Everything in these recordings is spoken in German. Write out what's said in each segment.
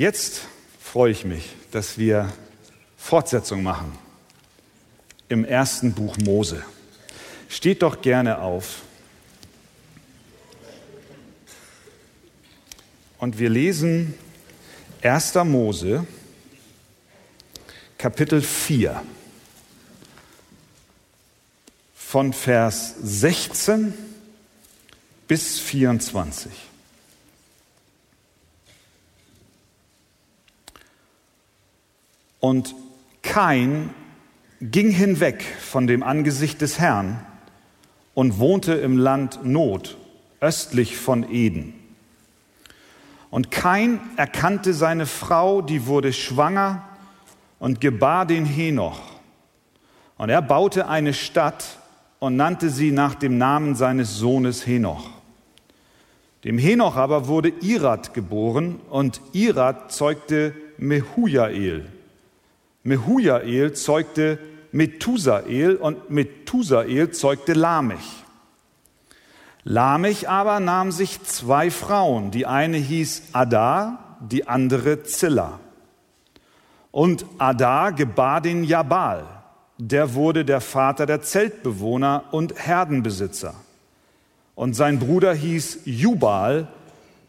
Jetzt freue ich mich, dass wir Fortsetzung machen im ersten Buch Mose. Steht doch gerne auf. Und wir lesen 1. Mose, Kapitel 4, von Vers 16 bis 24. Und Kain ging hinweg von dem Angesicht des Herrn und wohnte im Land Not, östlich von Eden. Und Kain erkannte seine Frau, die wurde schwanger und gebar den Henoch. Und er baute eine Stadt und nannte sie nach dem Namen seines Sohnes Henoch. Dem Henoch aber wurde Irad geboren und Irad zeugte Mehujael. Mehujael zeugte Methusael und Methusael zeugte Lamech. Lamech aber nahm sich zwei Frauen. Die eine hieß Ada, die andere Zilla. Und Ada gebar den Jabal. Der wurde der Vater der Zeltbewohner und Herdenbesitzer. Und sein Bruder hieß Jubal.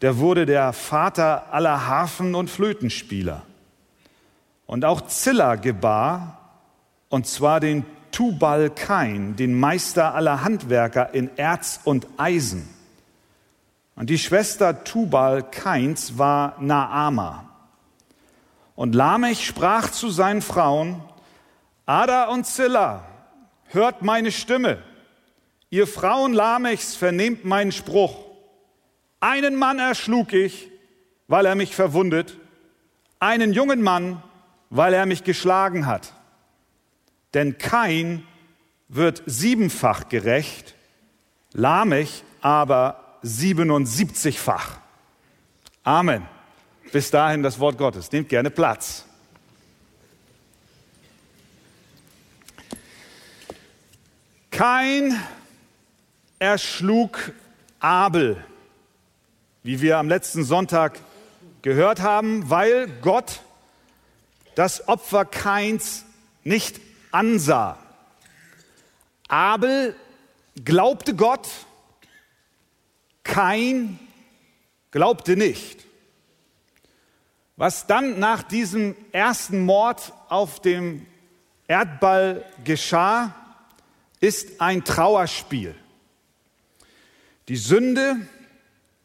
Der wurde der Vater aller Harfen- und Flötenspieler. Und auch Zilla gebar, und zwar den Tubal Kain, den Meister aller Handwerker in Erz und Eisen. Und die Schwester Tubal Kains war Naama. Und Lamech sprach zu seinen Frauen, Ada und Zilla, hört meine Stimme. Ihr Frauen Lamechs vernehmt meinen Spruch. Einen Mann erschlug ich, weil er mich verwundet, einen jungen Mann, weil er mich geschlagen hat. Denn Kain wird siebenfach gerecht, Lamech aber 77-fach. Amen. Bis dahin das Wort Gottes. Nehmt gerne Platz. Kain erschlug Abel, wie wir am letzten Sonntag gehört haben, weil Gott das Opfer Kains nicht ansah. Abel glaubte Gott, Kain glaubte nicht. Was dann nach diesem ersten Mord auf dem Erdball geschah, ist ein Trauerspiel. Die Sünde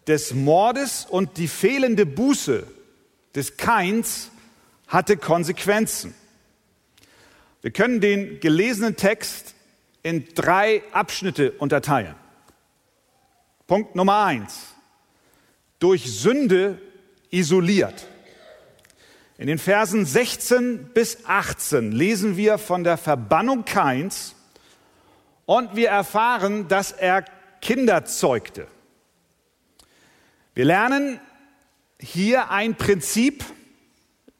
des Mordes und die fehlende Buße des Kains hatte Konsequenzen. Wir können den gelesenen Text in drei Abschnitte unterteilen. Punkt Nummer eins. Durch Sünde isoliert. In den Versen 16 bis 18 lesen wir von der Verbannung Kains und wir erfahren, dass er Kinder zeugte. Wir lernen hier ein Prinzip,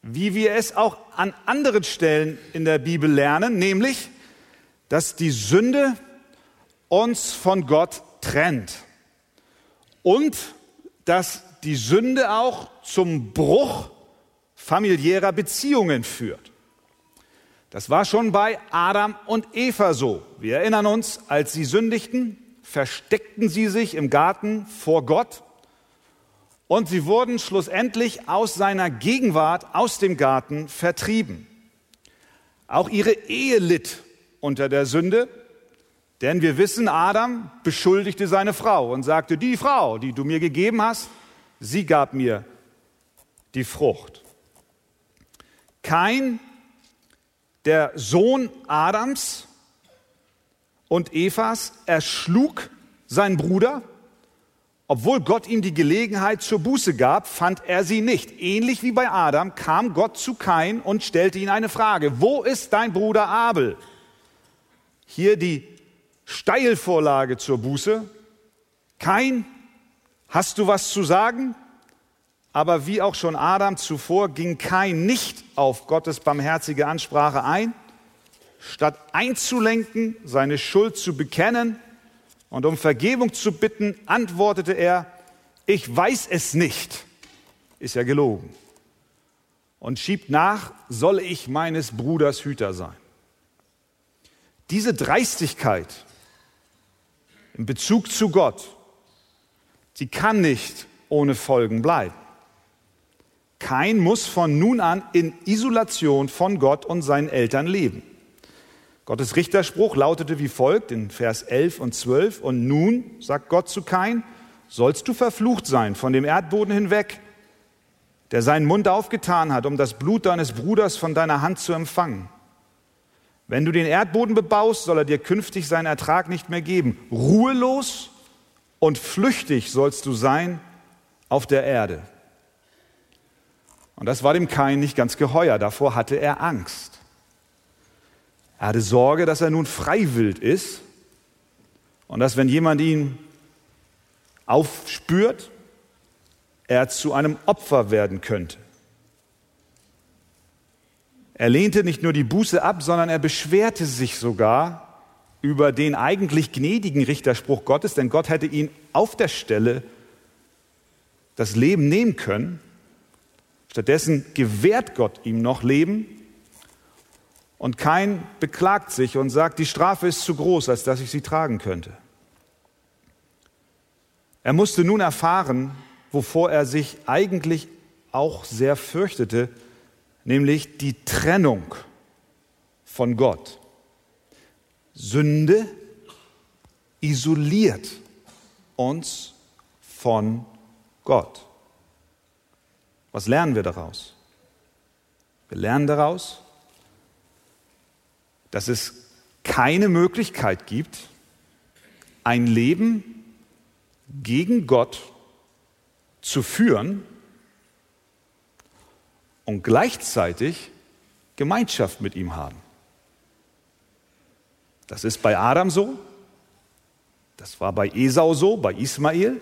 wie wir es auch an anderen Stellen in der Bibel lernen, nämlich, dass die Sünde uns von Gott trennt und dass die Sünde auch zum Bruch familiärer Beziehungen führt. Das war schon bei Adam und Eva so. Wir erinnern uns, als sie sündigten, versteckten sie sich im Garten vor Gott und sie wurden schlussendlich aus seiner Gegenwart, aus dem Garten vertrieben. Auch ihre Ehe litt unter der Sünde, denn wir wissen, Adam beschuldigte seine Frau und sagte, die Frau, die du mir gegeben hast, sie gab mir die Frucht. Kein der Sohn Adams und Evas erschlug seinen Bruder obwohl Gott ihm die Gelegenheit zur Buße gab, fand er sie nicht. Ähnlich wie bei Adam kam Gott zu Kain und stellte ihn eine Frage. Wo ist dein Bruder Abel? Hier die Steilvorlage zur Buße. Kain, hast du was zu sagen? Aber wie auch schon Adam zuvor ging Kain nicht auf Gottes barmherzige Ansprache ein. Statt einzulenken, seine Schuld zu bekennen, und um Vergebung zu bitten, antwortete er, ich weiß es nicht. Ist ja gelogen. und schiebt nach, soll ich meines Bruders Hüter sein. Diese Dreistigkeit in Bezug zu Gott, sie kann nicht ohne Folgen bleiben. Kein muss von nun an in Isolation von Gott und seinen Eltern leben. Gottes Richterspruch lautete wie folgt in Vers 11 und 12. Und nun, sagt Gott zu Kain, sollst du verflucht sein von dem Erdboden hinweg, der seinen Mund aufgetan hat, um das Blut deines Bruders von deiner Hand zu empfangen. Wenn du den Erdboden bebaust, soll er dir künftig seinen Ertrag nicht mehr geben. Ruhelos und flüchtig sollst du sein auf der Erde. Und das war dem Kain nicht ganz geheuer. Davor hatte er Angst. Er hatte Sorge, dass er nun freiwillig ist und dass, wenn jemand ihn aufspürt, er zu einem Opfer werden könnte. Er lehnte nicht nur die Buße ab, sondern er beschwerte sich sogar über den eigentlich gnädigen Richterspruch Gottes, denn Gott hätte ihn auf der Stelle das Leben nehmen können. Stattdessen gewährt Gott ihm noch Leben und kein beklagt sich und sagt, die Strafe ist zu groß, als dass ich sie tragen könnte. Er musste nun erfahren, wovor er sich eigentlich auch sehr fürchtete, nämlich die Trennung von Gott. Sünde isoliert uns von Gott. Was lernen wir daraus? Wir lernen daraus, dass es keine Möglichkeit gibt, ein Leben gegen Gott zu führen und gleichzeitig Gemeinschaft mit ihm haben. Das ist bei Adam so, das war bei Esau so, bei Ismael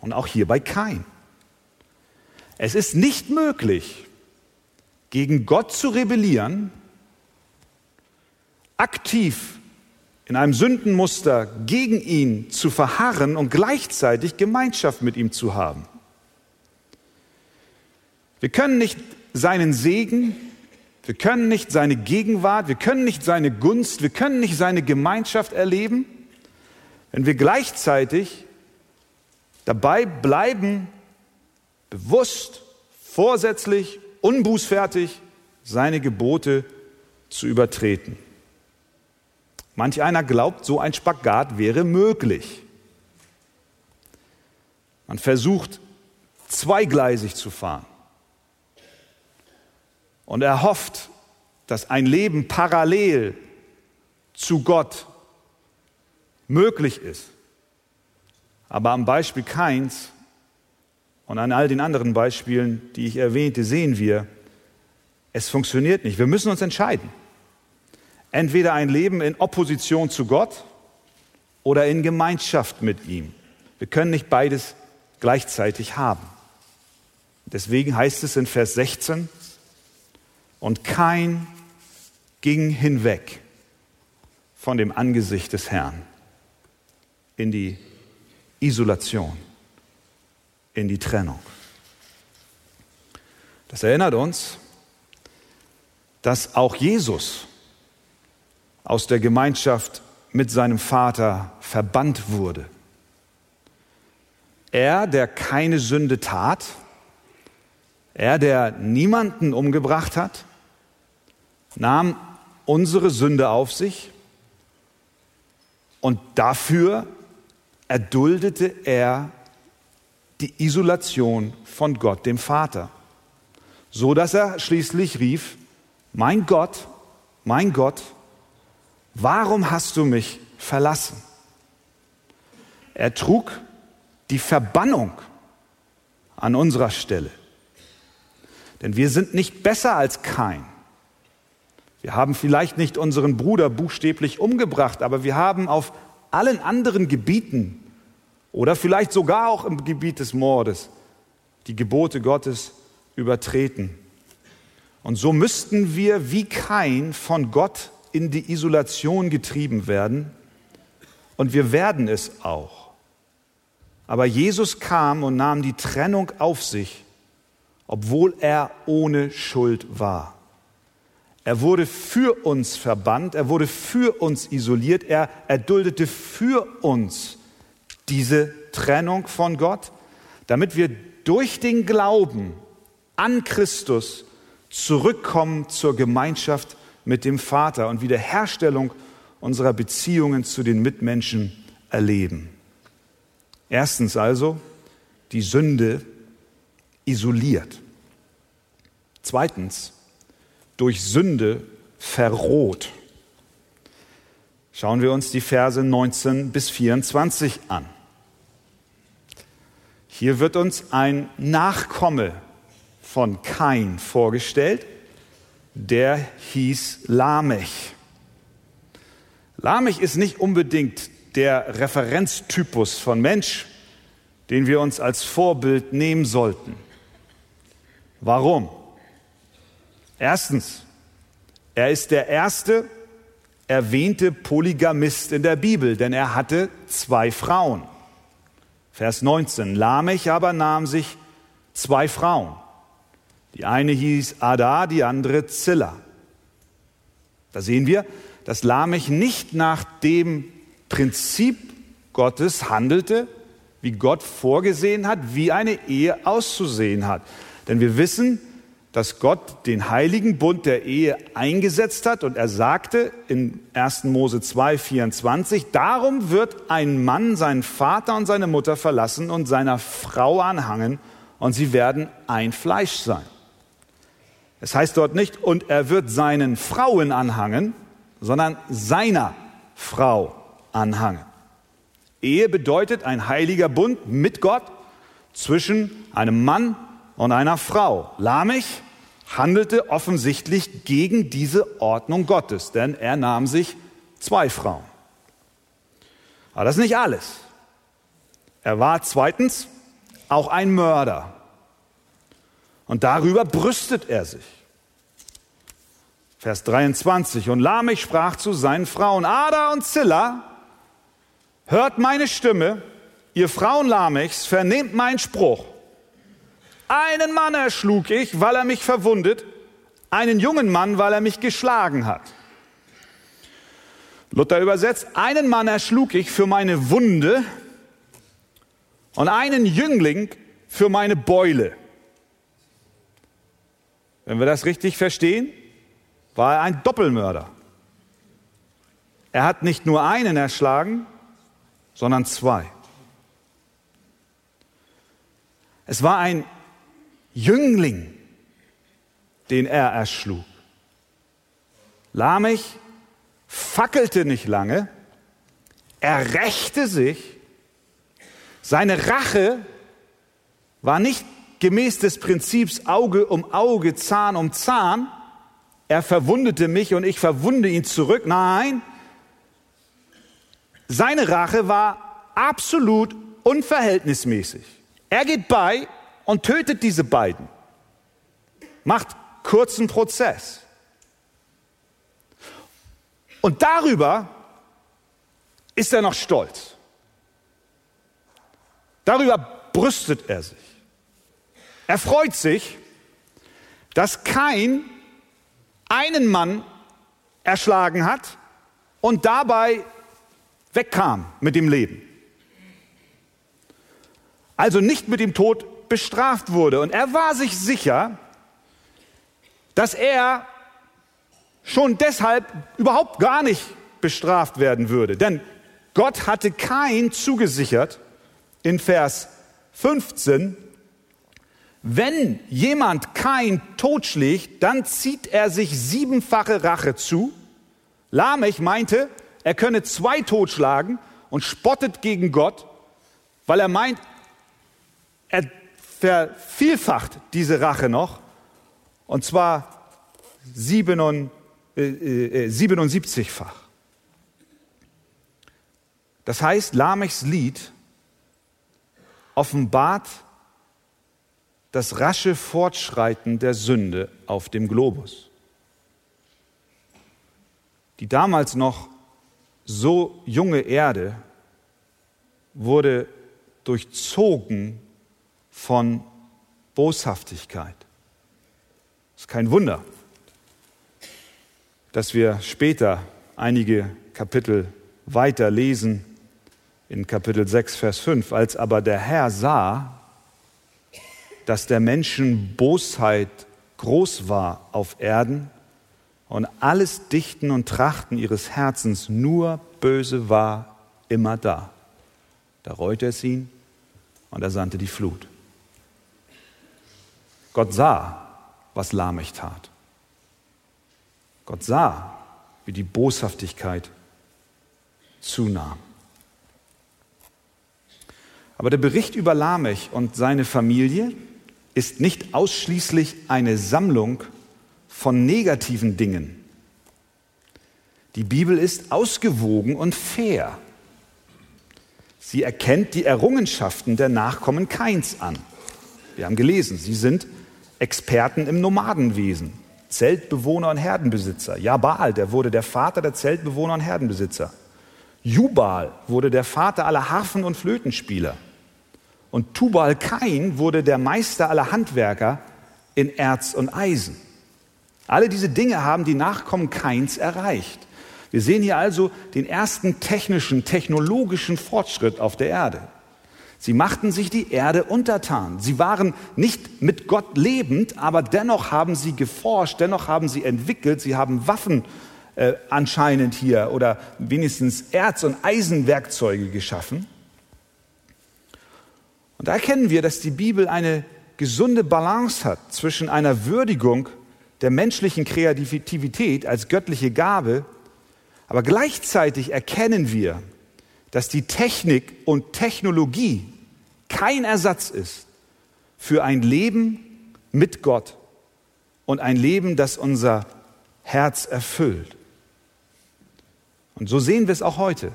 und auch hier bei Kain. Es ist nicht möglich, gegen Gott zu rebellieren aktiv in einem Sündenmuster gegen ihn zu verharren und gleichzeitig Gemeinschaft mit ihm zu haben. Wir können nicht seinen Segen, wir können nicht seine Gegenwart, wir können nicht seine Gunst, wir können nicht seine Gemeinschaft erleben, wenn wir gleichzeitig dabei bleiben, bewusst, vorsätzlich, unbußfertig seine Gebote zu übertreten. Manch einer glaubt, so ein Spagat wäre möglich. Man versucht zweigleisig zu fahren und er hofft, dass ein Leben parallel zu Gott möglich ist. Aber am Beispiel Keins und an all den anderen Beispielen, die ich erwähnte, sehen wir, es funktioniert nicht. Wir müssen uns entscheiden entweder ein Leben in Opposition zu Gott oder in Gemeinschaft mit ihm. Wir können nicht beides gleichzeitig haben. Deswegen heißt es in Vers 16, und kein ging hinweg von dem Angesicht des Herrn in die Isolation, in die Trennung. Das erinnert uns, dass auch Jesus aus der Gemeinschaft mit seinem Vater verbannt wurde. Er, der keine Sünde tat, er, der niemanden umgebracht hat, nahm unsere Sünde auf sich und dafür erduldete er die Isolation von Gott, dem Vater, so dass er schließlich rief, mein Gott, mein Gott, warum hast du mich verlassen? Er trug die Verbannung an unserer Stelle. Denn wir sind nicht besser als kein. Wir haben vielleicht nicht unseren Bruder buchstäblich umgebracht, aber wir haben auf allen anderen Gebieten oder vielleicht sogar auch im Gebiet des Mordes die Gebote Gottes übertreten. Und so müssten wir wie kein von Gott in die Isolation getrieben werden und wir werden es auch. Aber Jesus kam und nahm die Trennung auf sich obwohl er ohne Schuld war. Er wurde für uns verbannt, er wurde für uns isoliert, er erduldete für uns diese Trennung von Gott, damit wir durch den Glauben an Christus zurückkommen zur Gemeinschaft mit dem Vater und Wiederherstellung unserer Beziehungen zu den Mitmenschen erleben. Erstens also, die Sünde isoliert. Zweitens, durch Sünde verroht. Schauen wir uns die Verse 19 bis 24 an. Hier wird uns ein Nachkomme von Kain vorgestellt, der hieß Lamech. Lamech ist nicht unbedingt der Referenztypus von Mensch, den wir uns als Vorbild nehmen sollten. Warum? Erstens, er ist der erste erwähnte Polygamist in der Bibel, denn er hatte zwei Frauen. Vers 19. Lamech aber nahm sich zwei Frauen. Die eine hieß Ada, die andere Zilla. Da sehen wir, dass Lamech nicht nach dem Prinzip Gottes handelte, wie Gott vorgesehen hat, wie eine Ehe auszusehen hat. Denn wir wissen, dass Gott den heiligen Bund der Ehe eingesetzt hat und er sagte in 1. Mose 2, 24, darum wird ein Mann seinen Vater und seine Mutter verlassen und seiner Frau anhangen und sie werden ein Fleisch sein. Es heißt dort nicht, und er wird seinen Frauen anhangen, sondern seiner Frau anhangen. Ehe bedeutet ein heiliger Bund mit Gott zwischen einem Mann und einer Frau. Lamech handelte offensichtlich gegen diese Ordnung Gottes, denn er nahm sich zwei Frauen. Aber das ist nicht alles. Er war zweitens auch ein Mörder. Und darüber brüstet er sich. Vers 23. Und Lamech sprach zu seinen Frauen, Ada und Zilla, hört meine Stimme, ihr Frauen Lamechs, vernehmt meinen Spruch. Einen Mann erschlug ich, weil er mich verwundet, einen jungen Mann, weil er mich geschlagen hat. Luther übersetzt, einen Mann erschlug ich für meine Wunde und einen Jüngling für meine Beule. Wenn wir das richtig verstehen, war er ein Doppelmörder. Er hat nicht nur einen erschlagen, sondern zwei. Es war ein Jüngling, den er erschlug. Lamech fackelte nicht lange, er rächte sich, seine Rache war nicht gemäß des Prinzips Auge um Auge, Zahn um Zahn, er verwundete mich und ich verwunde ihn zurück. Nein, seine Rache war absolut unverhältnismäßig. Er geht bei und tötet diese beiden. Macht kurzen Prozess. Und darüber ist er noch stolz. Darüber brüstet er sich. Er freut sich, dass kein einen Mann erschlagen hat und dabei wegkam mit dem Leben. Also nicht mit dem Tod bestraft wurde. Und er war sich sicher, dass er schon deshalb überhaupt gar nicht bestraft werden würde. Denn Gott hatte kein zugesichert in Vers 15, wenn jemand kein totschlägt, dann zieht er sich siebenfache Rache zu. Lamech meinte, er könne zwei totschlagen und spottet gegen Gott, weil er meint, er vervielfacht diese Rache noch, und zwar 77-fach. Das heißt, Lamechs Lied offenbart das rasche Fortschreiten der Sünde auf dem Globus. Die damals noch so junge Erde wurde durchzogen von Boshaftigkeit. Es ist kein Wunder, dass wir später einige Kapitel weiter lesen, in Kapitel 6, Vers 5, als aber der Herr sah, dass der Menschen Bosheit groß war auf Erden und alles Dichten und Trachten ihres Herzens nur böse war, immer da. Da reute es ihn und er sandte die Flut. Gott sah, was Lamech tat. Gott sah, wie die Boshaftigkeit zunahm. Aber der Bericht über Lamech und seine Familie ist nicht ausschließlich eine Sammlung von negativen Dingen. Die Bibel ist ausgewogen und fair. Sie erkennt die Errungenschaften der Nachkommen Kains an. Wir haben gelesen, sie sind Experten im Nomadenwesen, Zeltbewohner und Herdenbesitzer. Jabal, der wurde der Vater der Zeltbewohner und Herdenbesitzer. Jubal wurde der Vater aller Harfen- und Flötenspieler. Und Tubal Kain wurde der Meister aller Handwerker in Erz und Eisen. Alle diese Dinge haben die Nachkommen Kains erreicht. Wir sehen hier also den ersten technischen, technologischen Fortschritt auf der Erde. Sie machten sich die Erde untertan. Sie waren nicht mit Gott lebend, aber dennoch haben sie geforscht, dennoch haben sie entwickelt, sie haben Waffen äh, anscheinend hier oder wenigstens Erz- und Eisenwerkzeuge geschaffen. Und da erkennen wir, dass die Bibel eine gesunde Balance hat zwischen einer Würdigung der menschlichen Kreativität als göttliche Gabe, aber gleichzeitig erkennen wir, dass die Technik und Technologie kein Ersatz ist für ein Leben mit Gott und ein Leben, das unser Herz erfüllt. Und so sehen wir es auch heute.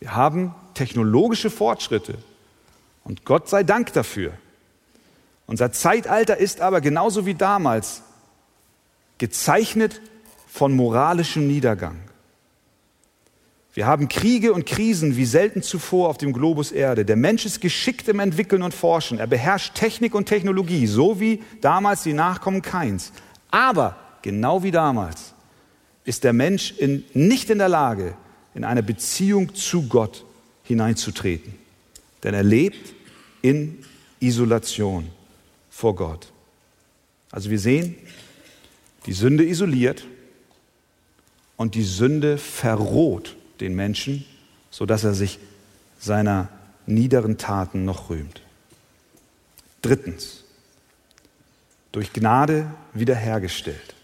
Wir haben technologische Fortschritte und Gott sei Dank dafür. Unser Zeitalter ist aber genauso wie damals gezeichnet von moralischem Niedergang. Wir haben Kriege und Krisen wie selten zuvor auf dem Globus Erde. Der Mensch ist geschickt im Entwickeln und Forschen. Er beherrscht Technik und Technologie, so wie damals die Nachkommen Keins. Aber genau wie damals ist der Mensch in, nicht in der Lage, in eine Beziehung zu Gott hineinzutreten. Denn er lebt in Isolation vor Gott. Also wir sehen, die Sünde isoliert und die Sünde verroht den Menschen, sodass er sich seiner niederen Taten noch rühmt. Drittens, durch Gnade wiederhergestellt.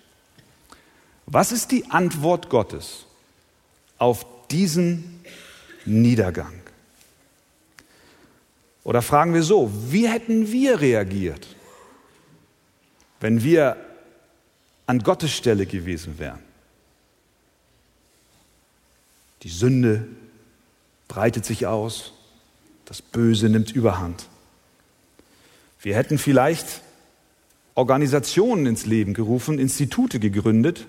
Was ist die Antwort Gottes auf diesen Niedergang? Oder fragen wir so, wie hätten wir reagiert, wenn wir an Gottes Stelle gewesen wären? Die Sünde breitet sich aus, das Böse nimmt überhand. Wir hätten vielleicht Organisationen ins Leben gerufen, Institute gegründet,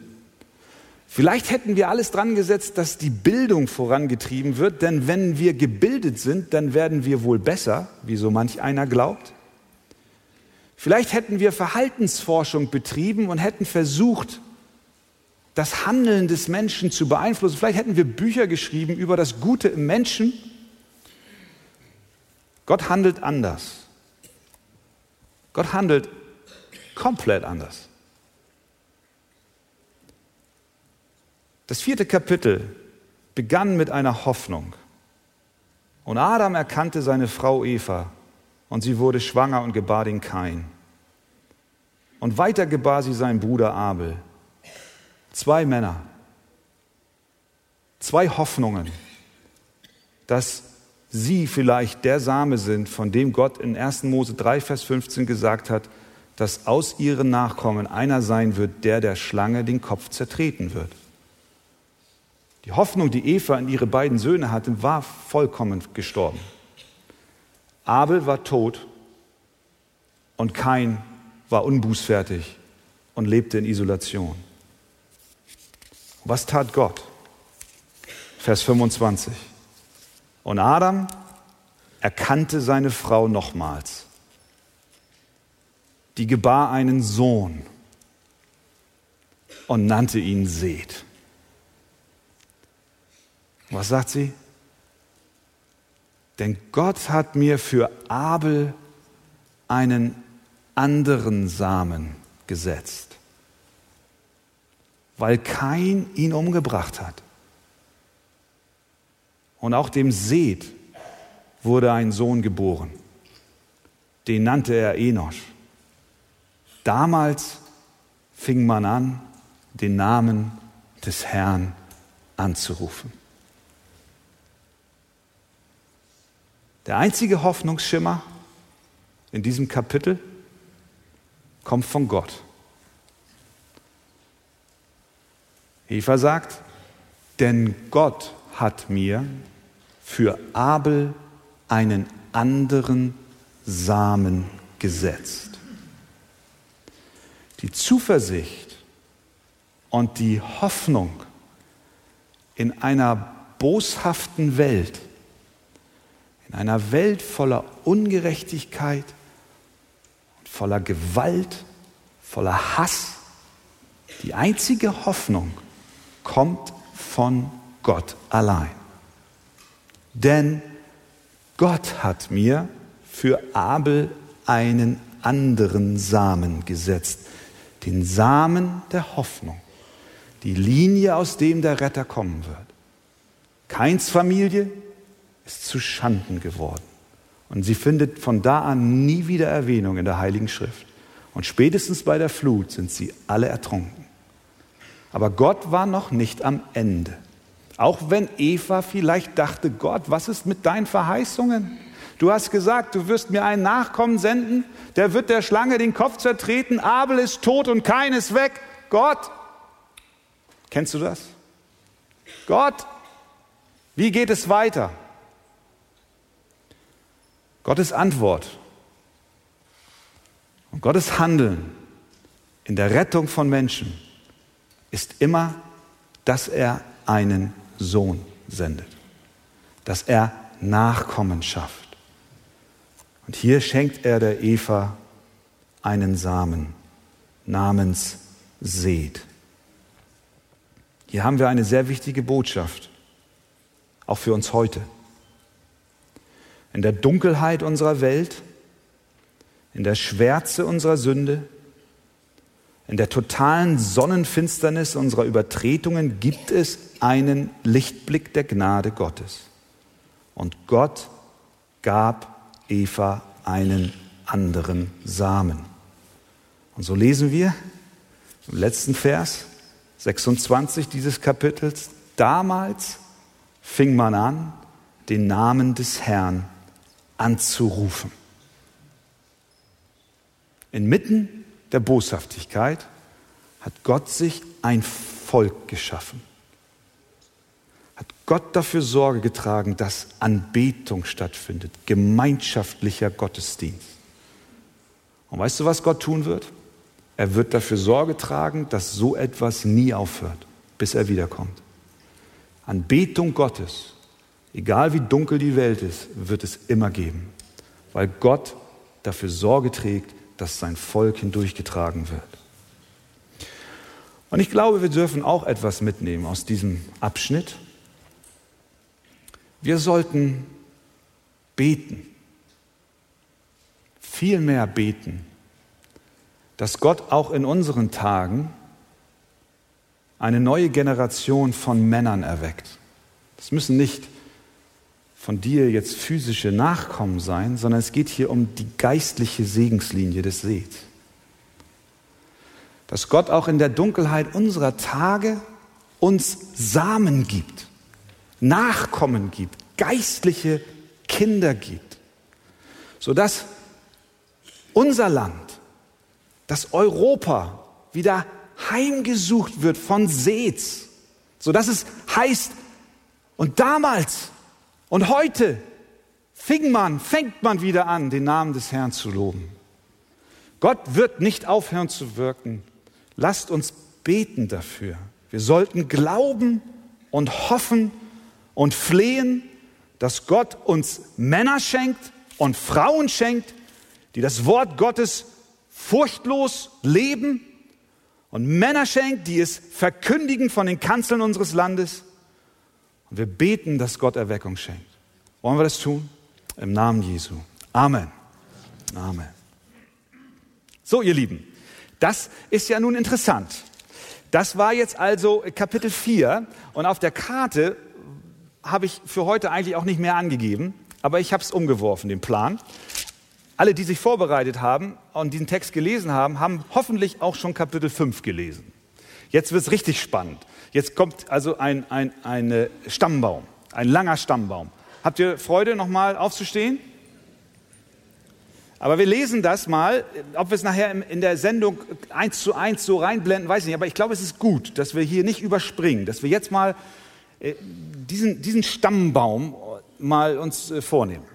Vielleicht hätten wir alles dran gesetzt, dass die Bildung vorangetrieben wird, denn wenn wir gebildet sind, dann werden wir wohl besser, wie so manch einer glaubt. Vielleicht hätten wir Verhaltensforschung betrieben und hätten versucht, das Handeln des Menschen zu beeinflussen. Vielleicht hätten wir Bücher geschrieben über das Gute im Menschen. Gott handelt anders. Gott handelt komplett anders. Das vierte Kapitel begann mit einer Hoffnung. Und Adam erkannte seine Frau Eva und sie wurde schwanger und gebar den Kain. Und weiter gebar sie seinen Bruder Abel. Zwei Männer, zwei Hoffnungen, dass sie vielleicht der Same sind, von dem Gott in 1. Mose 3, Vers 15 gesagt hat, dass aus ihren Nachkommen einer sein wird, der der Schlange den Kopf zertreten wird. Die Hoffnung, die Eva in ihre beiden Söhne hatte, war vollkommen gestorben. Abel war tot und Kain war unbußfertig und lebte in Isolation. Was tat Gott? Vers 25. Und Adam erkannte seine Frau nochmals. die gebar einen Sohn und nannte ihn Seth. Was sagt sie? Denn Gott hat mir für Abel einen anderen Samen gesetzt, weil kein ihn umgebracht hat. Und auch dem Seth wurde ein Sohn geboren. Den nannte er Enosch. Damals fing man an, den Namen des Herrn anzurufen. Der einzige Hoffnungsschimmer in diesem Kapitel kommt von Gott. Eva sagt, denn Gott hat mir für Abel einen anderen Samen gesetzt. Die Zuversicht und die Hoffnung in einer boshaften Welt, in einer Welt voller Ungerechtigkeit, voller Gewalt, voller Hass, die einzige Hoffnung kommt von Gott allein. Denn Gott hat mir für Abel einen anderen Samen gesetzt, den Samen der Hoffnung, die Linie, aus dem der Retter kommen wird. Keins Familie ist zu Schanden geworden. Und sie findet von da an nie wieder Erwähnung in der Heiligen Schrift. Und spätestens bei der Flut sind sie alle ertrunken. Aber Gott war noch nicht am Ende. Auch wenn Eva vielleicht dachte, Gott, was ist mit deinen Verheißungen? Du hast gesagt, du wirst mir einen Nachkommen senden, der wird der Schlange den Kopf zertreten, Abel ist tot und keines weg. Gott, kennst du das? Gott, wie geht es weiter? Gottes Antwort und Gottes Handeln in der Rettung von Menschen ist immer, dass er einen Sohn sendet, dass er Nachkommen schafft. Und hier schenkt er der Eva einen Samen namens Seth. Hier haben wir eine sehr wichtige Botschaft, auch für uns heute. In der Dunkelheit unserer Welt, in der Schwärze unserer Sünde, in der totalen Sonnenfinsternis unserer Übertretungen gibt es einen Lichtblick der Gnade Gottes. Und Gott gab Eva einen anderen Samen. Und so lesen wir im letzten Vers 26 dieses Kapitels, damals fing man an, den Namen des Herrn anzurufen. Inmitten der Boshaftigkeit hat Gott sich ein Volk geschaffen hat Gott dafür Sorge getragen, dass Anbetung stattfindet, gemeinschaftlicher Gottesdienst. Und weißt du, was Gott tun wird? Er wird dafür Sorge tragen, dass so etwas nie aufhört, bis er wiederkommt. Anbetung Gottes, egal wie dunkel die Welt ist, wird es immer geben, weil Gott dafür Sorge trägt, dass sein Volk hindurchgetragen wird. Und ich glaube, wir dürfen auch etwas mitnehmen aus diesem Abschnitt. Wir sollten beten, viel mehr beten, dass Gott auch in unseren Tagen eine neue Generation von Männern erweckt. Das müssen nicht von dir jetzt physische Nachkommen sein, sondern es geht hier um die geistliche Segenslinie des Seeds. Dass Gott auch in der Dunkelheit unserer Tage uns Samen gibt, Nachkommen gibt, geistliche Kinder gibt, sodass unser Land, das Europa wieder heimgesucht wird von Seth, sodass es heißt, und damals und heute fing man, fängt man wieder an, den Namen des Herrn zu loben. Gott wird nicht aufhören zu wirken. Lasst uns beten dafür. Wir sollten glauben und hoffen und flehen, dass Gott uns Männer schenkt und Frauen schenkt, die das Wort Gottes furchtlos leben und Männer schenkt, die es verkündigen von den Kanzeln unseres Landes. Und wir beten, dass Gott Erweckung schenkt. Wollen wir das tun? Im Namen Jesu. Amen. Amen. So, ihr Lieben, das ist ja nun interessant. Das war jetzt also Kapitel 4 und auf der Karte habe ich für heute eigentlich auch nicht mehr angegeben, aber ich habe es umgeworfen, den Plan. Alle, die sich vorbereitet haben und diesen Text gelesen haben, haben hoffentlich auch schon Kapitel 5 gelesen. Jetzt wird es richtig spannend. Jetzt kommt also ein, ein, ein Stammbaum, ein langer Stammbaum. Habt ihr Freude, nochmal aufzustehen? Aber wir lesen das mal, ob wir es nachher in der Sendung eins zu eins so reinblenden, weiß ich nicht. Aber ich glaube, es ist gut, dass wir hier nicht überspringen, dass wir jetzt mal äh, diesen, diesen Stammbaum mal uns äh, vornehmen.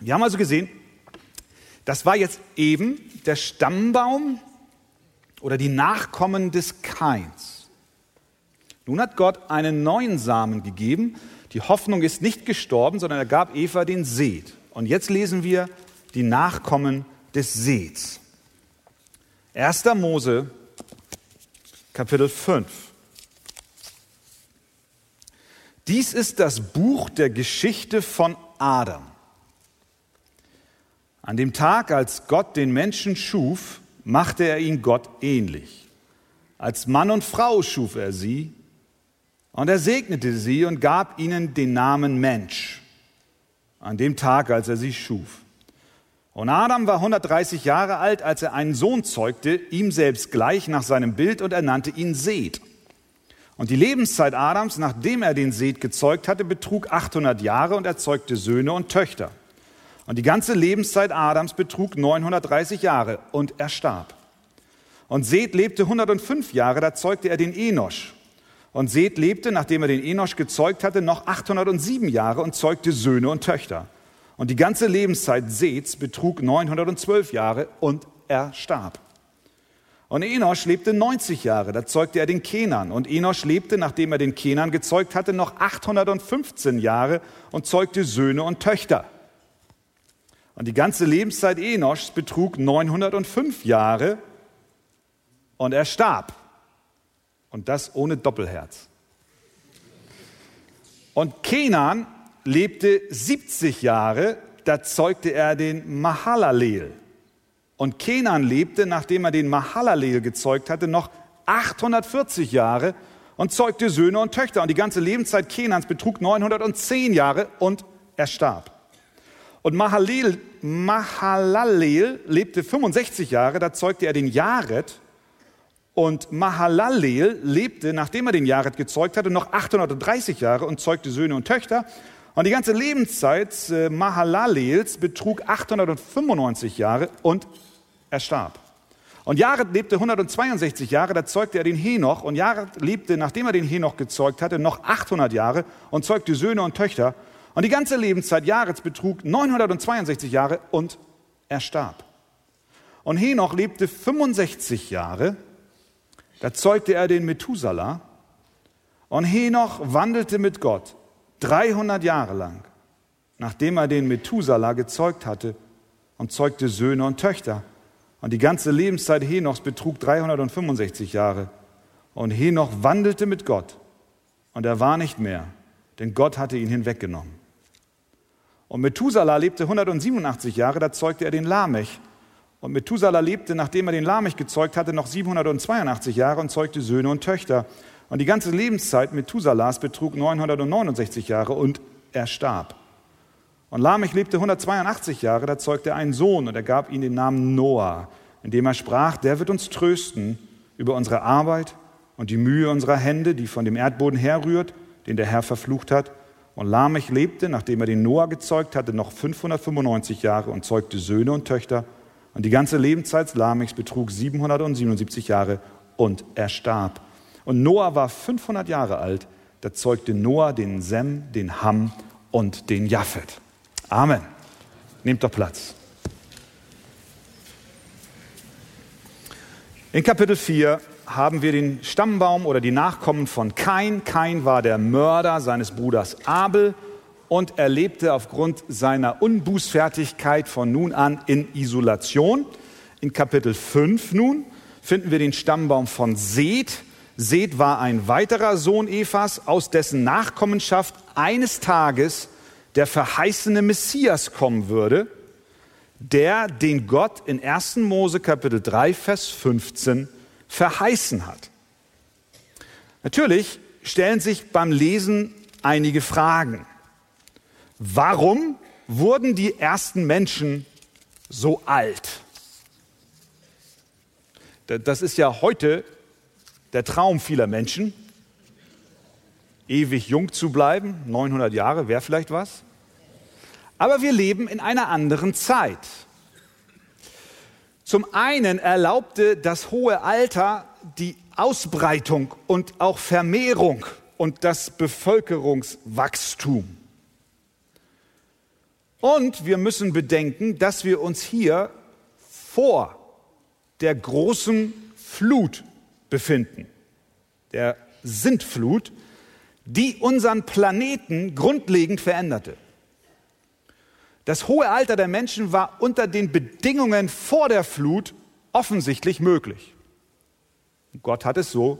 Wir haben also gesehen, das war jetzt eben der Stammbaum oder die Nachkommen des Kains. Nun hat Gott einen neuen Samen gegeben. Die Hoffnung ist nicht gestorben, sondern er gab Eva den Seth. Und jetzt lesen wir die Nachkommen des Seths. 1. Mose, Kapitel 5. Dies ist das Buch der Geschichte von Adam. An dem Tag, als Gott den Menschen schuf, machte er ihn Gott ähnlich. Als Mann und Frau schuf er sie und er segnete sie und gab ihnen den Namen Mensch an dem Tag, als er sie schuf. Und Adam war 130 Jahre alt, als er einen Sohn zeugte, ihm selbst gleich nach seinem Bild und er nannte ihn Seth. Und die Lebenszeit Adams, nachdem er den Seth gezeugt hatte, betrug 800 Jahre und er zeugte Söhne und Töchter. Und die ganze Lebenszeit Adams betrug 930 Jahre und er starb. Und Seth lebte 105 Jahre, da zeugte er den Enosch. Und Seth lebte, nachdem er den Enosch gezeugt hatte, noch 807 Jahre und zeugte Söhne und Töchter. Und die ganze Lebenszeit Seths betrug 912 Jahre und er starb. Und Enosch lebte 90 Jahre, da zeugte er den Kenan. Und Enosch lebte, nachdem er den Kenan gezeugt hatte, noch 815 Jahre und zeugte Söhne und Töchter. Und die ganze Lebenszeit Enoschs betrug 905 Jahre und er starb. Und das ohne Doppelherz. Und Kenan lebte 70 Jahre, da zeugte er den Mahalalel. Und Kenan lebte, nachdem er den Mahalalel gezeugt hatte, noch 840 Jahre und zeugte Söhne und Töchter. Und die ganze Lebenszeit Kenans betrug 910 Jahre und er starb. Und Mahalel, Mahalalel lebte 65 Jahre, da zeugte er den Jared. Und Mahalalel lebte, nachdem er den Jared gezeugt hatte, noch 830 Jahre und zeugte Söhne und Töchter. Und die ganze Lebenszeit äh, Mahalalels betrug 895 Jahre und er starb. Und Jared lebte 162 Jahre, da zeugte er den Henoch. Und Jared lebte, nachdem er den Henoch gezeugt hatte, noch 800 Jahre und zeugte Söhne und Töchter. Und die ganze Lebenszeit Jareds betrug 962 Jahre und er starb. Und Henoch lebte 65 Jahre, da zeugte er den Methuselah. Und Henoch wandelte mit Gott 300 Jahre lang, nachdem er den Methuselah gezeugt hatte und zeugte Söhne und Töchter. Und die ganze Lebenszeit Henochs betrug 365 Jahre. Und Henoch wandelte mit Gott. Und er war nicht mehr, denn Gott hatte ihn hinweggenommen. Und Methuselah lebte 187 Jahre, da zeugte er den Lamech. Und Methuselah lebte, nachdem er den Lamech gezeugt hatte, noch 782 Jahre und zeugte Söhne und Töchter. Und die ganze Lebenszeit Methuselahs betrug 969 Jahre und er starb. Und Lamech lebte 182 Jahre, da zeugte er einen Sohn und er gab ihm den Namen Noah, indem er sprach, der wird uns trösten über unsere Arbeit und die Mühe unserer Hände, die von dem Erdboden herrührt, den der Herr verflucht hat. Und Lamech lebte, nachdem er den Noah gezeugt hatte, noch 595 Jahre und zeugte Söhne und Töchter. Und die ganze Lebenszeit Lamechs betrug 777 Jahre und er starb. Und Noah war 500 Jahre alt, da zeugte Noah den Sem, den Ham und den Japhet. Amen. Nehmt doch Platz. In Kapitel 4 haben wir den Stammbaum oder die Nachkommen von Kain. Kain war der Mörder seines Bruders Abel und er lebte aufgrund seiner Unbußfertigkeit von nun an in Isolation. In Kapitel 5 nun finden wir den Stammbaum von Seth. Seth war ein weiterer Sohn Evas, aus dessen Nachkommenschaft eines Tages der verheißene Messias kommen würde, der den Gott in 1. Mose Kapitel 3, Vers 15 verheißen hat. Natürlich stellen sich beim Lesen einige Fragen. Warum wurden die ersten Menschen so alt? Das ist ja heute der Traum vieler Menschen, ewig jung zu bleiben. 900 Jahre wäre vielleicht was. Aber wir leben in einer anderen Zeit. Zum einen erlaubte das hohe Alter die Ausbreitung und auch Vermehrung und das Bevölkerungswachstum. Und wir müssen bedenken, dass wir uns hier vor der großen Flut befinden, der Sintflut, die unseren Planeten grundlegend veränderte. Das hohe Alter der Menschen war unter den Bedingungen vor der Flut offensichtlich möglich. Gott hat es so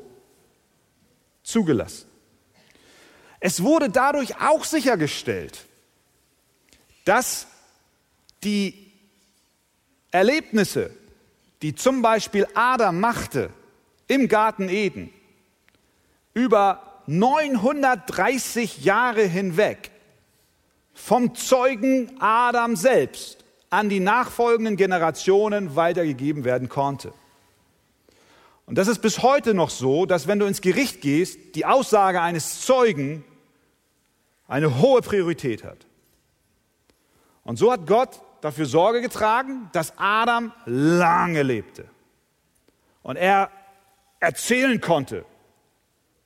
zugelassen. Es wurde dadurch auch sichergestellt, dass die Erlebnisse, die zum Beispiel Adam machte im Garten Eden, über 930 Jahre hinweg vom Zeugen Adam selbst an die nachfolgenden Generationen weitergegeben werden konnte. Und das ist bis heute noch so, dass wenn du ins Gericht gehst, die Aussage eines Zeugen eine hohe Priorität hat. Und so hat Gott dafür Sorge getragen, dass Adam lange lebte. Und er erzählen konnte,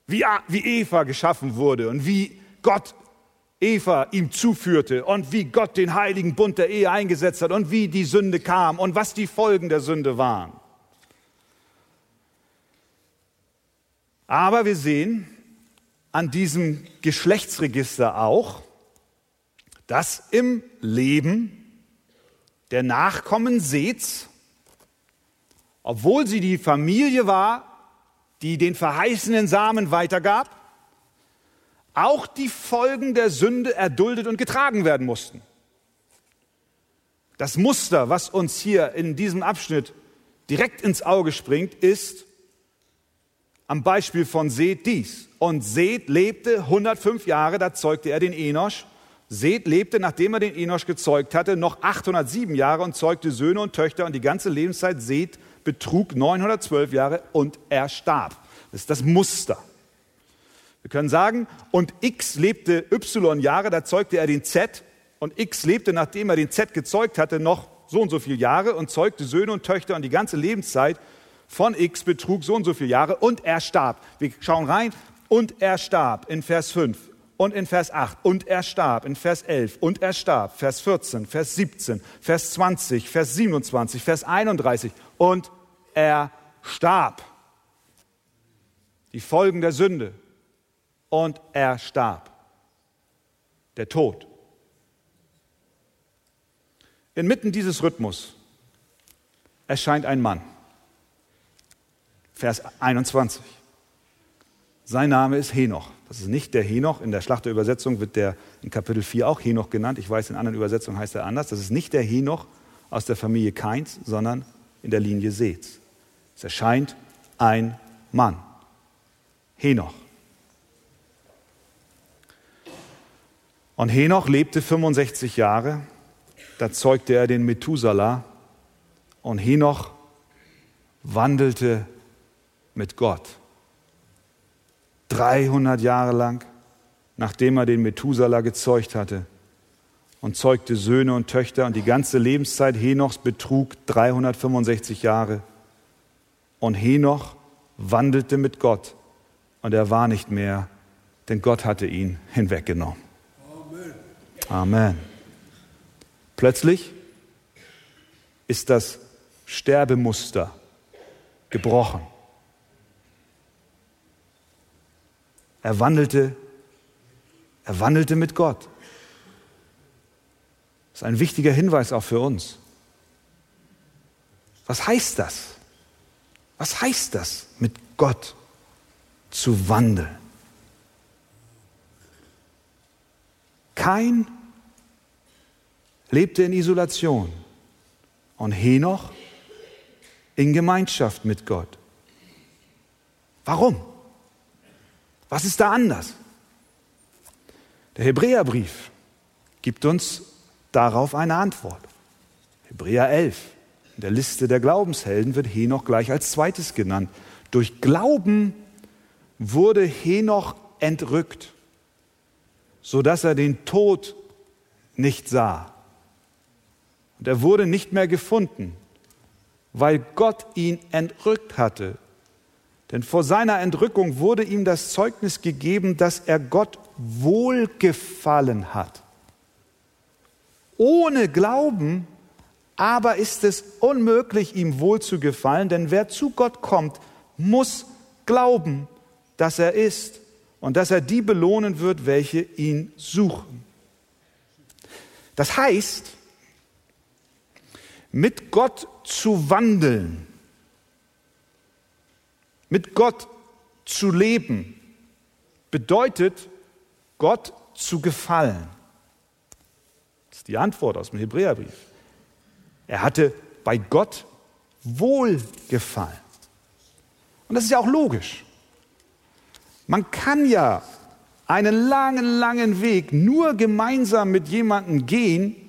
wie, Eva geschaffen wurde und wie Gott Eva ihm zuführte und wie Gott den heiligen Bund der Ehe eingesetzt hat und wie die Sünde kam und was die Folgen der Sünde waren. Aber wir sehen an diesem Geschlechtsregister auch, dass im Leben der Nachkommen Seths, obwohl sie die Familie war, die den verheißenen Samen weitergab, auch die Folgen der Sünde erduldet und getragen werden mussten. Das Muster, was uns hier in diesem Abschnitt direkt ins Auge springt, ist am Beispiel von Seth dies. Und Seth lebte 105 Jahre, da zeugte er den Enosch. Seth lebte, nachdem er den Enosch gezeugt hatte, noch 807 Jahre und zeugte Söhne und Töchter und die ganze Lebenszeit Seth betrug 912 Jahre und er starb. Das ist das Muster. Wir können sagen, und X lebte Y Jahre, da zeugte er den Z. Und X lebte, nachdem er den Z gezeugt hatte, noch so und so viele Jahre und zeugte Söhne und Töchter und die ganze Lebenszeit von X betrug so und so viele Jahre und er starb. Wir schauen rein. Und er starb in Vers 5 und in Vers 8 und er starb in Vers 11 und er starb, Vers 14, Vers 17, Vers 20, Vers 27, Vers 31 und er starb. Die Folgen der Sünde und er starb. Der Tod. Inmitten dieses Rhythmus erscheint ein Mann. Vers 21. Sein Name ist Henoch. Das ist nicht der Henoch. In der Schlachterübersetzung wird der in Kapitel 4 auch Henoch genannt. Ich weiß, in anderen Übersetzungen heißt er anders. Das ist nicht der Henoch aus der Familie Kains, sondern in der Linie Seths. Es erscheint ein Mann. Henoch. Und Henoch lebte 65 Jahre. Da zeugte er den Methuselah. Und Henoch wandelte mit Gott. 300 Jahre lang, nachdem er den Methuselah gezeugt hatte und zeugte Söhne und Töchter und die ganze Lebenszeit Henochs betrug 365 Jahre. Und Henoch wandelte mit Gott und er war nicht mehr, denn Gott hatte ihn hinweggenommen. Amen. Plötzlich ist das Sterbemuster gebrochen. Er wandelte, er wandelte mit Gott. Das ist ein wichtiger Hinweis auch für uns. Was heißt das? Was heißt das, mit Gott zu wandeln? Kein lebte in Isolation und Henoch in Gemeinschaft mit Gott. Warum? Was ist da anders? Der Hebräerbrief gibt uns darauf eine Antwort. Hebräer 11. In der Liste der Glaubenshelden wird Henoch gleich als zweites genannt. Durch Glauben wurde Henoch entrückt, sodass er den Tod nicht sah. Und er wurde nicht mehr gefunden, weil Gott ihn entrückt hatte. Denn vor seiner Entrückung wurde ihm das Zeugnis gegeben, dass er Gott wohlgefallen hat. Ohne Glauben aber ist es unmöglich, ihm wohl zu gefallen, denn wer zu Gott kommt, muss glauben, dass er ist und dass er die belohnen wird, welche ihn suchen. Das heißt, mit Gott zu wandeln, mit Gott zu leben, bedeutet, Gott zu gefallen. Das ist die Antwort aus dem Hebräerbrief. Er hatte bei Gott Wohlgefallen. Und das ist ja auch logisch. Man kann ja einen langen, langen Weg nur gemeinsam mit jemandem gehen,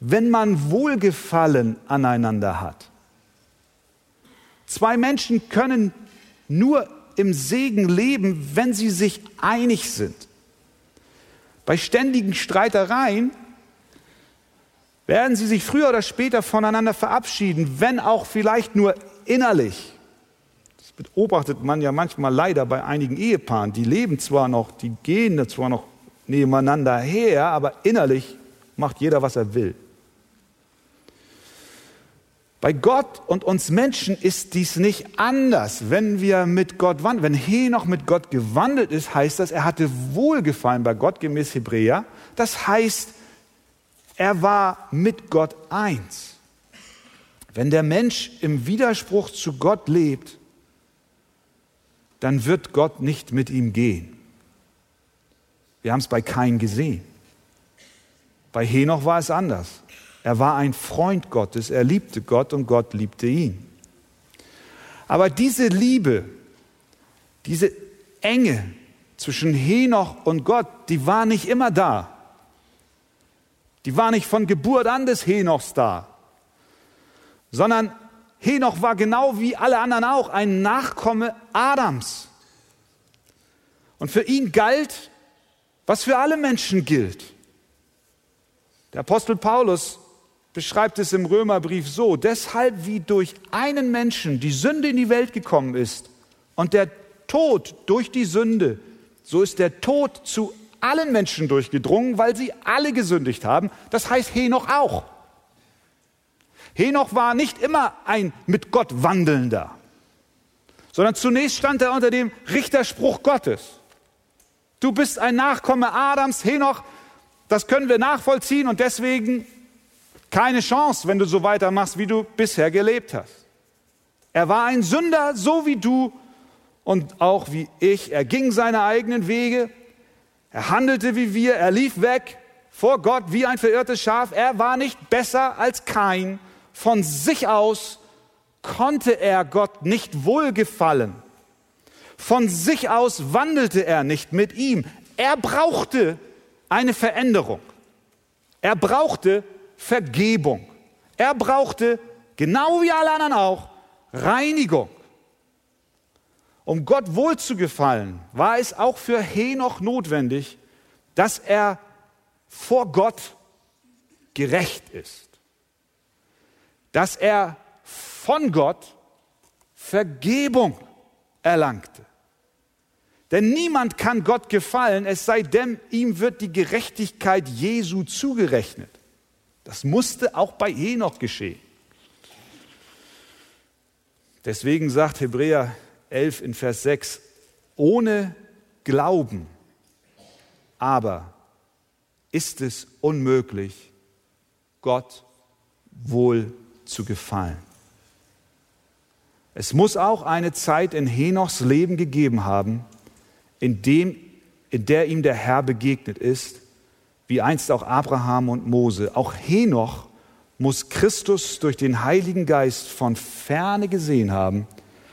wenn man Wohlgefallen aneinander hat. Zwei Menschen können nur im Segen leben, wenn sie sich einig sind. Bei ständigen Streitereien werden sie sich früher oder später voneinander verabschieden, wenn auch vielleicht nur innerlich. Das beobachtet man ja manchmal leider bei einigen Ehepaaren. Die leben zwar noch, die gehen zwar noch nebeneinander her, aber innerlich macht jeder, was er will. Bei Gott und uns Menschen ist dies nicht anders. Wenn wir mit Gott wandeln, wenn Henoch mit Gott gewandelt ist, heißt das, er hatte Wohlgefallen bei Gott gemäß Hebräer. Das heißt, er war mit Gott eins. Wenn der Mensch im Widerspruch zu Gott lebt, dann wird Gott nicht mit ihm gehen. Wir haben es bei Kain gesehen. Bei Henoch war es anders. Er war ein Freund Gottes, er liebte Gott und Gott liebte ihn. Aber diese Liebe, diese Enge zwischen Henoch und Gott, die war nicht immer da. Die war nicht von Geburt an des Henochs da, sondern Henoch war genau wie alle anderen auch ein Nachkomme Adams. Und für ihn galt, was für alle Menschen gilt. Der Apostel Paulus beschreibt es im Römerbrief so, deshalb wie durch einen Menschen die Sünde in die Welt gekommen ist und der Tod durch die Sünde, so ist der Tod zu allen Menschen durchgedrungen, weil sie alle gesündigt haben. Das heißt Henoch auch. Henoch war nicht immer ein mit Gott wandelnder, sondern zunächst stand er unter dem Richterspruch Gottes. Du bist ein Nachkomme Adams, Henoch, das können wir nachvollziehen und deswegen keine Chance, wenn du so weitermachst, wie du bisher gelebt hast. Er war ein Sünder, so wie du und auch wie ich. Er ging seine eigenen Wege. Er handelte wie wir. Er lief weg vor Gott wie ein verirrtes Schaf. Er war nicht besser als kein. Von sich aus konnte er Gott nicht wohlgefallen. Von sich aus wandelte er nicht mit ihm. Er brauchte eine Veränderung. Er brauchte Vergebung. Er brauchte, genau wie alle anderen auch, Reinigung. Um Gott wohlzugefallen, war es auch für Henoch notwendig, dass er vor Gott gerecht ist. Dass er von Gott Vergebung erlangte. Denn niemand kann Gott gefallen, es sei denn, ihm wird die Gerechtigkeit Jesu zugerechnet. Das musste auch bei Henoch geschehen. Deswegen sagt Hebräer 11 in Vers 6, ohne Glauben aber ist es unmöglich, Gott wohl zu gefallen. Es muss auch eine Zeit in Henochs Leben gegeben haben, in, dem, in der ihm der Herr begegnet ist, wie einst auch Abraham und Mose. Auch Henoch muss Christus durch den Heiligen Geist von ferne gesehen haben,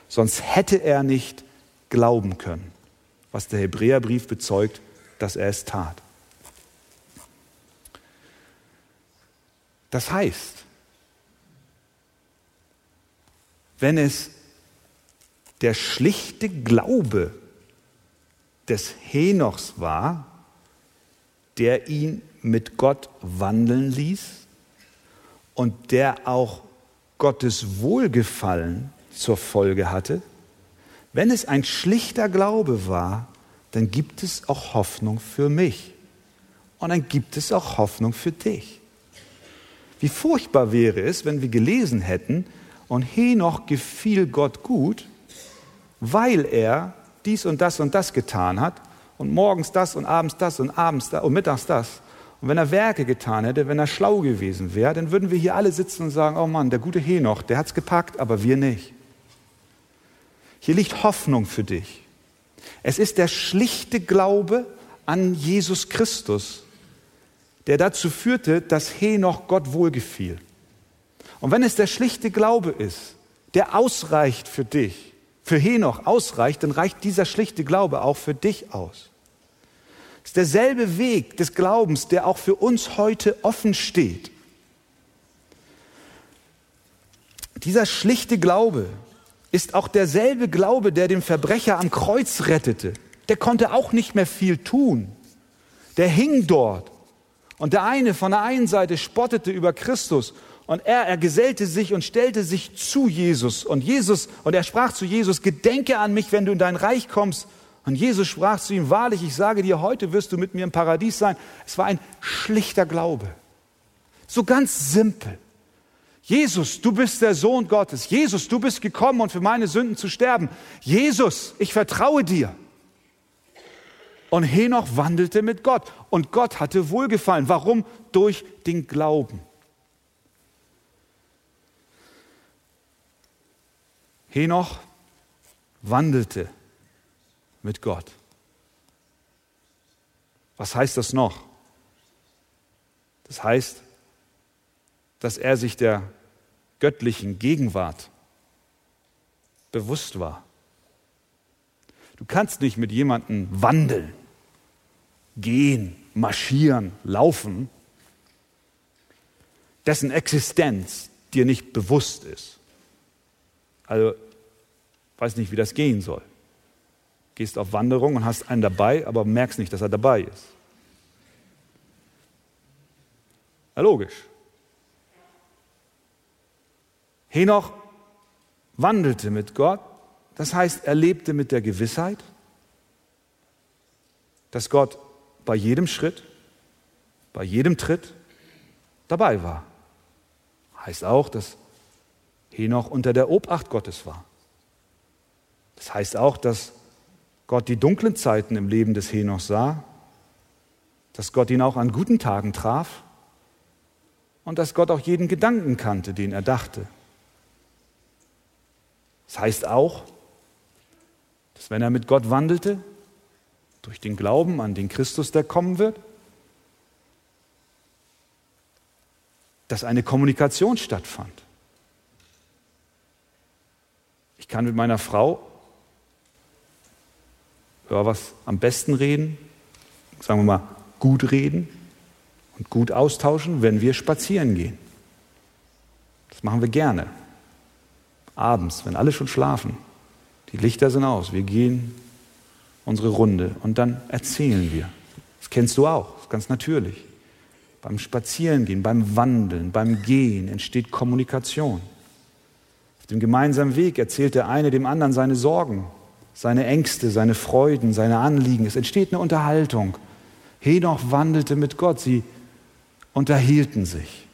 sonst hätte er nicht glauben können, was der Hebräerbrief bezeugt, dass er es tat. Das heißt, wenn es der schlichte Glaube des Henochs war, der ihn mit Gott wandeln ließ und der auch Gottes Wohlgefallen zur Folge hatte, wenn es ein schlichter Glaube war, dann gibt es auch Hoffnung für mich. Und dann gibt es auch Hoffnung für dich. Wie furchtbar wäre es, wenn wir gelesen hätten, und Henoch gefiel Gott gut, weil er dies und das und das getan hat und morgens das und abends das und abends das und mittags das. Und wenn er Werke getan hätte, wenn er schlau gewesen wäre, dann würden wir hier alle sitzen und sagen, oh Mann, der gute Henoch, der hat's gepackt, aber wir nicht. Hier liegt Hoffnung für dich. Es ist der schlichte Glaube an Jesus Christus, der dazu führte, dass Henoch Gott wohlgefiel. Und wenn es der schlichte Glaube ist, der ausreicht für dich, für Henoch ausreicht, dann reicht dieser schlichte Glaube auch für dich aus. Es ist derselbe Weg des Glaubens, der auch für uns heute offen steht. Dieser schlichte Glaube ist auch derselbe Glaube, der den Verbrecher am Kreuz rettete. Der konnte auch nicht mehr viel tun. Der hing dort. Und der eine von der einen Seite spottete über Christus und er, er gesellte sich und stellte sich zu Jesus. Und Jesus, und er sprach zu Jesus, gedenke an mich, wenn du in dein Reich kommst. Und Jesus sprach zu ihm, wahrlich, ich sage dir, heute wirst du mit mir im Paradies sein. Es war ein schlichter Glaube. So ganz simpel. Jesus, du bist der Sohn Gottes. Jesus, du bist gekommen, um für meine Sünden zu sterben. Jesus, ich vertraue dir. Und Henoch wandelte mit Gott. Und Gott hatte Wohlgefallen. Warum? Durch den Glauben. Henoch wandelte mit Gott. Was heißt das noch? Das heißt, dass er sich der göttlichen Gegenwart bewusst war. Du kannst nicht mit jemandem wandeln, gehen, marschieren, laufen, dessen Existenz dir nicht bewusst ist. Also weiß nicht, wie das gehen soll. Gehst auf Wanderung und hast einen dabei, aber merkst nicht, dass er dabei ist. Na, logisch. Henoch wandelte mit Gott, das heißt, er lebte mit der Gewissheit, dass Gott bei jedem Schritt, bei jedem Tritt dabei war. Heißt auch, dass Henoch unter der Obacht Gottes war. Das heißt auch, dass Gott die dunklen Zeiten im Leben des Henoch sah, dass Gott ihn auch an guten Tagen traf und dass Gott auch jeden Gedanken kannte, den er dachte. Das heißt auch, dass wenn er mit Gott wandelte, durch den Glauben an den Christus, der kommen wird, dass eine Kommunikation stattfand. Ich kann mit meiner Frau über was am besten reden, sagen wir mal gut reden und gut austauschen, wenn wir spazieren gehen. Das machen wir gerne. Abends, wenn alle schon schlafen, die Lichter sind aus, wir gehen unsere Runde und dann erzählen wir. Das kennst du auch, das ist ganz natürlich. Beim Spazierengehen, beim Wandeln, beim Gehen entsteht Kommunikation. Auf dem gemeinsamen Weg erzählt der eine dem anderen seine Sorgen, seine Ängste, seine Freuden, seine Anliegen. Es entsteht eine Unterhaltung. Henoch wandelte mit Gott, sie unterhielten sich.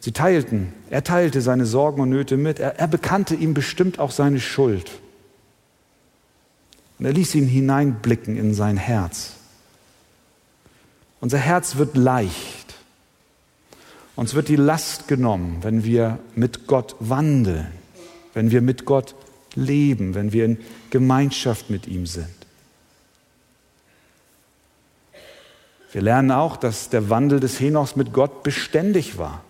Sie teilten, er teilte seine Sorgen und Nöte mit, er, er bekannte ihm bestimmt auch seine Schuld. Und er ließ ihn hineinblicken in sein Herz. Unser Herz wird leicht, Uns wird die Last genommen, wenn wir mit Gott wandeln, wenn wir mit Gott leben, wenn wir in Gemeinschaft mit ihm sind. Wir lernen auch, dass der Wandel des Henochs mit Gott beständig war.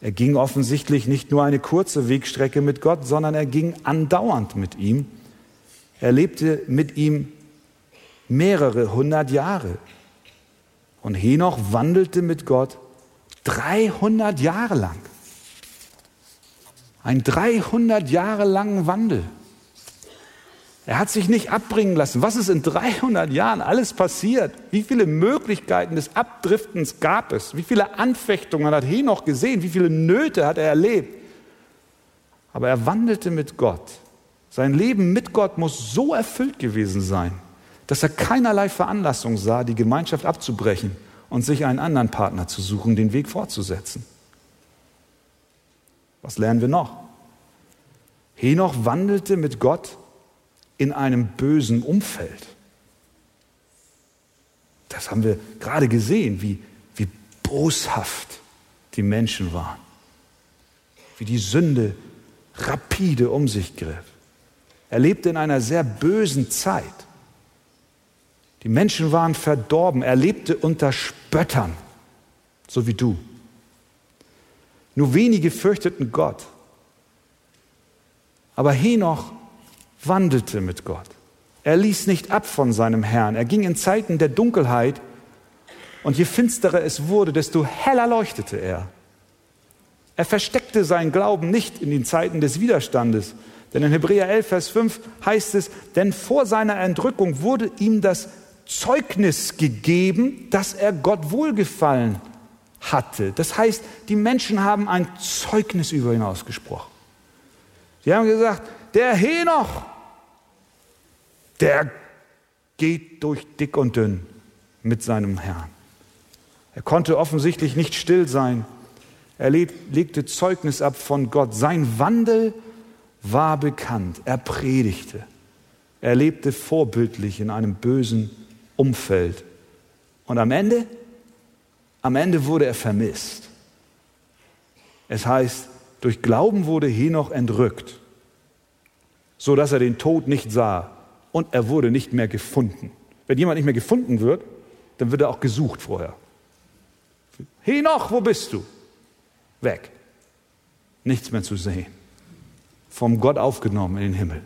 Er ging offensichtlich nicht nur eine kurze Wegstrecke mit Gott, sondern er ging andauernd mit ihm. Er lebte mit ihm mehrere hundert Jahre. Und Henoch wandelte mit Gott 300 Jahre lang. Ein 300 Jahre langen Wandel. Er hat sich nicht abbringen lassen. Was ist in 300 Jahren alles passiert? Wie viele Möglichkeiten des Abdriftens gab es? Wie viele Anfechtungen hat Henoch gesehen? Wie viele Nöte hat er erlebt? Aber er wandelte mit Gott. Sein Leben mit Gott muss so erfüllt gewesen sein, dass er keinerlei Veranlassung sah, die Gemeinschaft abzubrechen und sich einen anderen Partner zu suchen, den Weg fortzusetzen. Was lernen wir noch? Henoch wandelte mit Gott in einem bösen Umfeld. Das haben wir gerade gesehen, wie, wie boshaft die Menschen waren, wie die Sünde rapide um sich griff. Er lebte in einer sehr bösen Zeit. Die Menschen waren verdorben. Er lebte unter Spöttern, so wie du. Nur wenige fürchteten Gott. Aber Henoch wandelte mit Gott. Er ließ nicht ab von seinem Herrn. Er ging in Zeiten der Dunkelheit und je finsterer es wurde, desto heller leuchtete er. Er versteckte seinen Glauben nicht in den Zeiten des Widerstandes. Denn in Hebräer 11, Vers 5 heißt es, denn vor seiner Entrückung wurde ihm das Zeugnis gegeben, dass er Gott wohlgefallen hatte. Das heißt, die Menschen haben ein Zeugnis über ihn ausgesprochen. Sie haben gesagt, der Henoch, der geht durch dick und dünn mit seinem Herrn. Er konnte offensichtlich nicht still sein. Er legte Zeugnis ab von Gott. Sein Wandel war bekannt. Er predigte. Er lebte vorbildlich in einem bösen Umfeld. Und am Ende, am Ende wurde er vermisst. Es heißt, durch Glauben wurde Henoch entrückt, so dass er den Tod nicht sah und er wurde nicht mehr gefunden. Wenn jemand nicht mehr gefunden wird, dann wird er auch gesucht vorher. Henoch, wo bist du? Weg. Nichts mehr zu sehen. Vom Gott aufgenommen in den Himmel.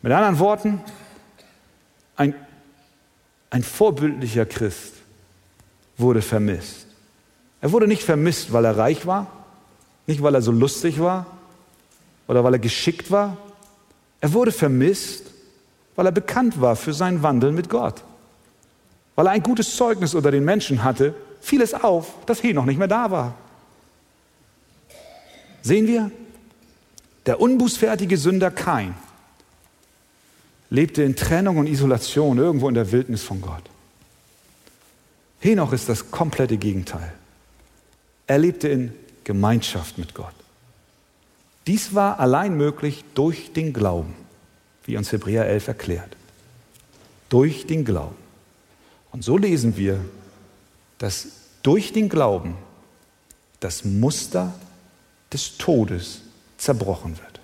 Mit anderen Worten, ein, ein vorbildlicher Christ wurde vermisst. Er wurde nicht vermisst, weil er reich war, nicht weil er so lustig war oder weil er geschickt war. Er wurde vermisst, weil er bekannt war für sein Wandeln mit Gott. Weil er ein gutes Zeugnis unter den Menschen hatte, fiel es auf, dass Henoch nicht mehr da war. Sehen wir? Der unbußfertige Sünder Kain lebte in Trennung und Isolation irgendwo in der Wildnis von Gott. Henoch ist das komplette Gegenteil. Er lebte in Gemeinschaft mit Gott. Dies war allein möglich durch den Glauben, wie uns Hebräer 11 erklärt. Durch den Glauben. Und so lesen wir, dass durch den Glauben das Muster des Todes zerbrochen wird.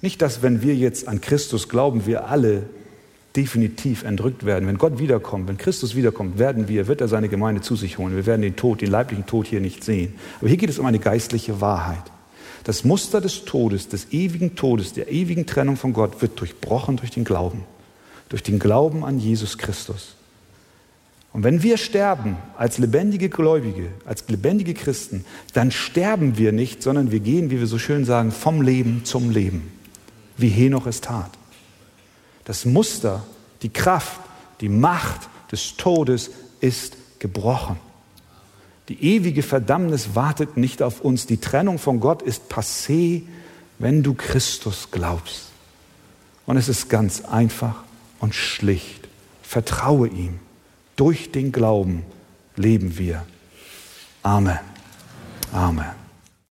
Nicht, dass wenn wir jetzt an Christus glauben, wir alle definitiv entrückt werden. Wenn Gott wiederkommt, wenn Christus wiederkommt, werden wir, wird er seine Gemeinde zu sich holen. Wir werden den Tod, den leiblichen Tod hier nicht sehen. Aber hier geht es um eine geistliche Wahrheit. Das Muster des Todes, des ewigen Todes, der ewigen Trennung von Gott wird durchbrochen durch den Glauben. Durch den Glauben an Jesus Christus. Und wenn wir sterben als lebendige Gläubige, als lebendige Christen, dann sterben wir nicht, sondern wir gehen, wie wir so schön sagen, vom Leben zum Leben wie Henoch es tat. Das Muster, die Kraft, die Macht des Todes ist gebrochen. Die ewige Verdammnis wartet nicht auf uns. Die Trennung von Gott ist passé, wenn du Christus glaubst. Und es ist ganz einfach und schlicht. Vertraue ihm. Durch den Glauben leben wir. Amen. Amen.